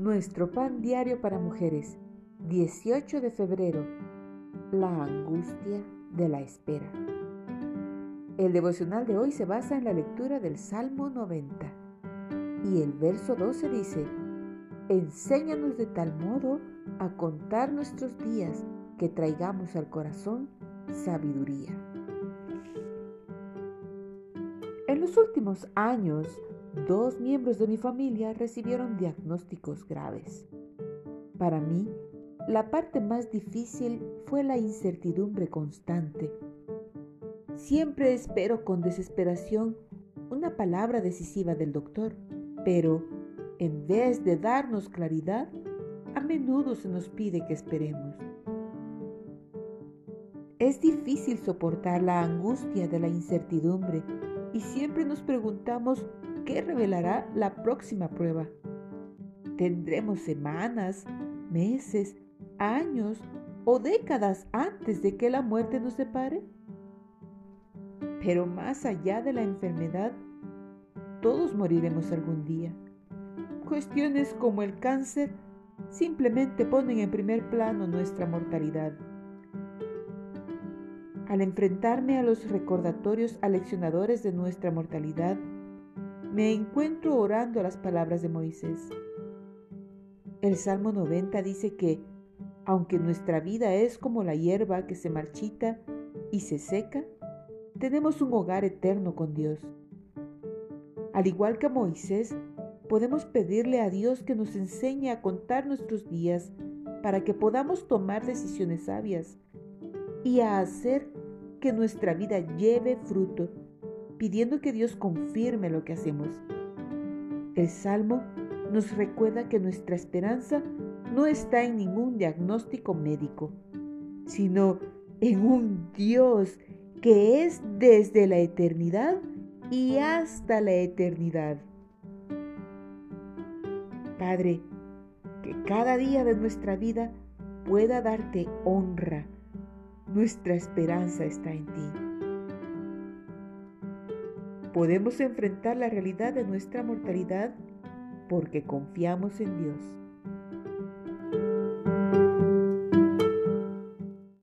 Nuestro pan diario para mujeres, 18 de febrero. La angustia de la espera. El devocional de hoy se basa en la lectura del Salmo 90. Y el verso 12 dice, Enséñanos de tal modo a contar nuestros días que traigamos al corazón sabiduría. En los últimos años, dos miembros de mi familia recibieron diagnósticos graves. Para mí, la parte más difícil fue la incertidumbre constante. Siempre espero con desesperación una palabra decisiva del doctor, pero en vez de darnos claridad, a menudo se nos pide que esperemos. Es difícil soportar la angustia de la incertidumbre y siempre nos preguntamos qué revelará la próxima prueba. ¿Tendremos semanas, meses, años o décadas antes de que la muerte nos separe? Pero más allá de la enfermedad, todos moriremos algún día. Cuestiones como el cáncer simplemente ponen en primer plano nuestra mortalidad. Al enfrentarme a los recordatorios aleccionadores de nuestra mortalidad, me encuentro orando las palabras de Moisés. El Salmo 90 dice que, aunque nuestra vida es como la hierba que se marchita y se seca, tenemos un hogar eterno con Dios. Al igual que Moisés, podemos pedirle a Dios que nos enseñe a contar nuestros días para que podamos tomar decisiones sabias y a hacer que nuestra vida lleve fruto, pidiendo que Dios confirme lo que hacemos. El Salmo nos recuerda que nuestra esperanza no está en ningún diagnóstico médico, sino en un Dios que es desde la eternidad y hasta la eternidad. Padre, que cada día de nuestra vida pueda darte honra nuestra esperanza está en ti. Podemos enfrentar la realidad de nuestra mortalidad porque confiamos en Dios.